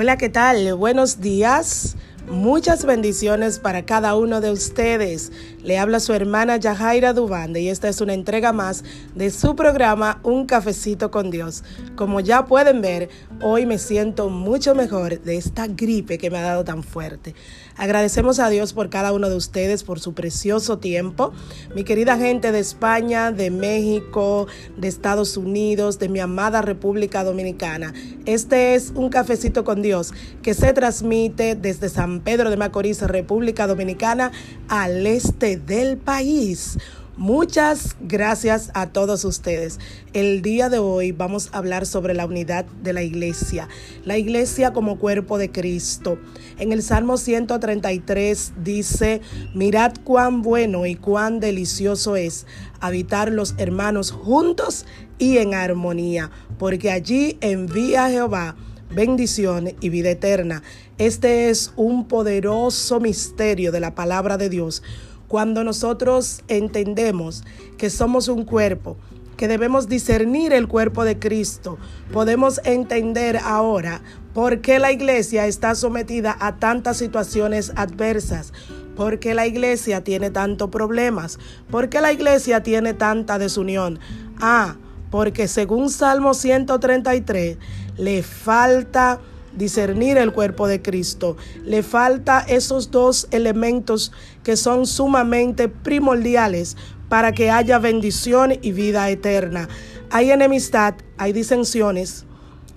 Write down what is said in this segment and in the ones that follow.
Hola, ¿qué tal? Buenos días. Muchas bendiciones para cada uno de ustedes. Le habla su hermana Yajaira Dubande y esta es una entrega más de su programa Un cafecito con Dios. Como ya pueden ver, hoy me siento mucho mejor de esta gripe que me ha dado tan fuerte. Agradecemos a Dios por cada uno de ustedes, por su precioso tiempo. Mi querida gente de España, de México, de Estados Unidos, de mi amada República Dominicana. Este es Un cafecito con Dios que se transmite desde San Pedro de Macorís, República Dominicana, al este del país. Muchas gracias a todos ustedes. El día de hoy vamos a hablar sobre la unidad de la iglesia, la iglesia como cuerpo de Cristo. En el Salmo 133 dice, mirad cuán bueno y cuán delicioso es habitar los hermanos juntos y en armonía, porque allí envía Jehová bendición y vida eterna. Este es un poderoso misterio de la palabra de Dios. Cuando nosotros entendemos que somos un cuerpo, que debemos discernir el cuerpo de Cristo, podemos entender ahora por qué la iglesia está sometida a tantas situaciones adversas, por qué la iglesia tiene tantos problemas, por qué la iglesia tiene tanta desunión. Ah, porque según Salmo 133, le falta discernir el cuerpo de Cristo. Le falta esos dos elementos que son sumamente primordiales para que haya bendición y vida eterna. Hay enemistad, hay disensiones,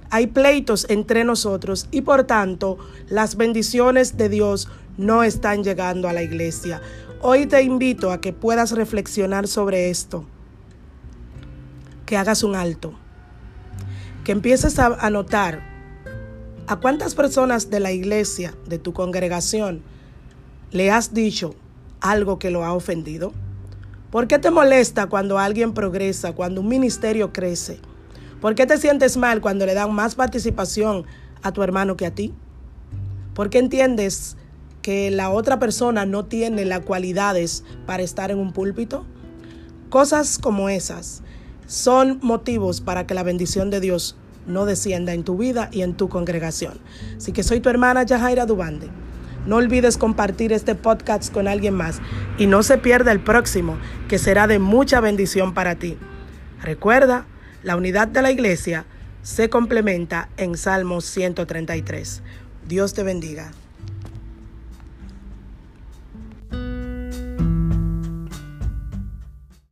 hay pleitos entre nosotros y por tanto las bendiciones de Dios no están llegando a la iglesia. Hoy te invito a que puedas reflexionar sobre esto, que hagas un alto que empieces a, notar a cuántas personas de la iglesia, de tu congregación, le has dicho algo que lo ha ofendido. ¿Por qué te molesta cuando alguien progresa, cuando un ministerio crece? ¿Por qué te sientes mal cuando le dan más participación a tu hermano que a ti? ¿Por qué entiendes que la otra persona no tiene las cualidades para estar en un púlpito? Cosas como esas son motivos para que la bendición de Dios no descienda en tu vida y en tu congregación. Así que soy tu hermana Yajaira Dubande. No olvides compartir este podcast con alguien más y no se pierda el próximo, que será de mucha bendición para ti. Recuerda, la unidad de la iglesia se complementa en Salmos 133. Dios te bendiga.